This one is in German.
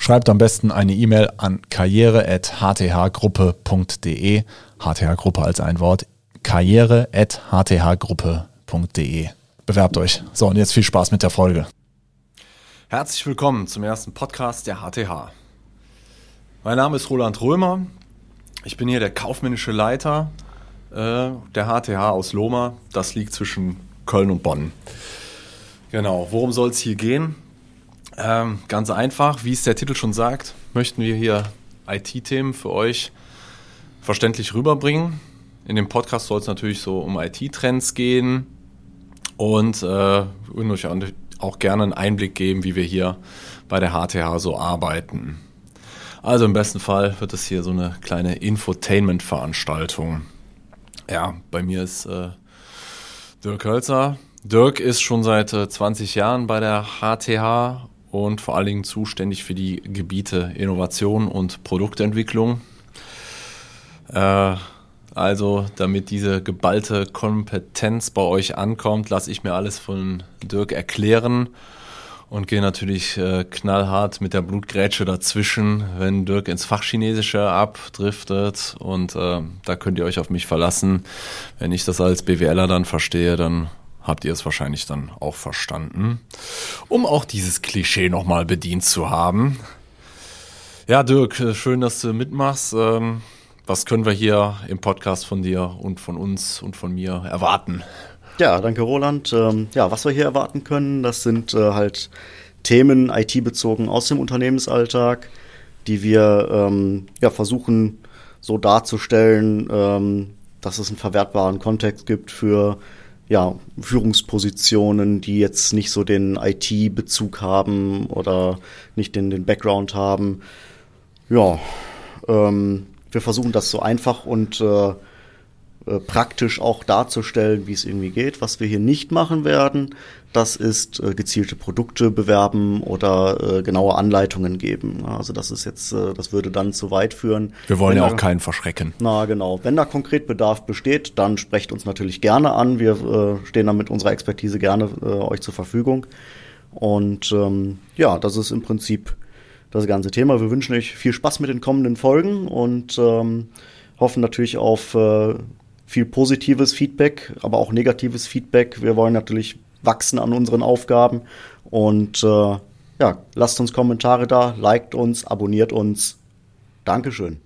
Schreibt am besten eine E-Mail an karriere.hthgruppe.de. HTH-Gruppe als ein Wort. karriere.hthgruppe.de. Bewerbt euch. So, und jetzt viel Spaß mit der Folge. Herzlich willkommen zum ersten Podcast der HTH. Mein Name ist Roland Römer. Ich bin hier der kaufmännische Leiter äh, der HTH aus Lohmer. Das liegt zwischen Köln und Bonn. Genau, worum soll es hier gehen? Ähm, ganz einfach, wie es der Titel schon sagt, möchten wir hier IT-Themen für euch verständlich rüberbringen. In dem Podcast soll es natürlich so um IT-Trends gehen und, äh, und euch auch gerne einen Einblick geben, wie wir hier bei der HTH so arbeiten. Also im besten Fall wird es hier so eine kleine Infotainment-Veranstaltung. Ja, bei mir ist äh, Dirk Hölzer. Dirk ist schon seit äh, 20 Jahren bei der HTH und vor allen Dingen zuständig für die Gebiete Innovation und Produktentwicklung. Äh, also, damit diese geballte Kompetenz bei euch ankommt, lasse ich mir alles von Dirk erklären und gehe natürlich äh, knallhart mit der Blutgrätsche dazwischen, wenn Dirk ins Fachchinesische abdriftet. Und äh, da könnt ihr euch auf mich verlassen. Wenn ich das als BWLer dann verstehe, dann habt ihr es wahrscheinlich dann auch verstanden. Um auch dieses Klischee nochmal bedient zu haben. Ja, Dirk, äh, schön, dass du mitmachst. Ähm, was können wir hier im Podcast von dir und von uns und von mir erwarten? Ja, danke Roland. Ähm, ja, was wir hier erwarten können, das sind äh, halt Themen IT-bezogen aus dem Unternehmensalltag, die wir ähm, ja, versuchen so darzustellen, dass es einen verwertbaren Kontext gibt für ja, Führungspositionen, die jetzt nicht so den IT-Bezug haben oder nicht den, den Background haben. Ja, ähm, wir versuchen das so einfach und äh, äh, praktisch auch darzustellen, wie es irgendwie geht. Was wir hier nicht machen werden, das ist äh, gezielte Produkte bewerben oder äh, genaue Anleitungen geben. Also das ist jetzt, äh, das würde dann zu weit führen. Wir wollen Wenn ja auch keinen verschrecken. Na genau. Wenn da konkret Bedarf besteht, dann sprecht uns natürlich gerne an. Wir äh, stehen dann mit unserer Expertise gerne äh, euch zur Verfügung. Und ähm, ja, das ist im Prinzip das ganze Thema. Wir wünschen euch viel Spaß mit den kommenden Folgen und ähm, hoffen natürlich auf äh, viel positives Feedback, aber auch negatives Feedback. Wir wollen natürlich wachsen an unseren Aufgaben und äh, ja, lasst uns Kommentare da, liked uns, abonniert uns. Dankeschön.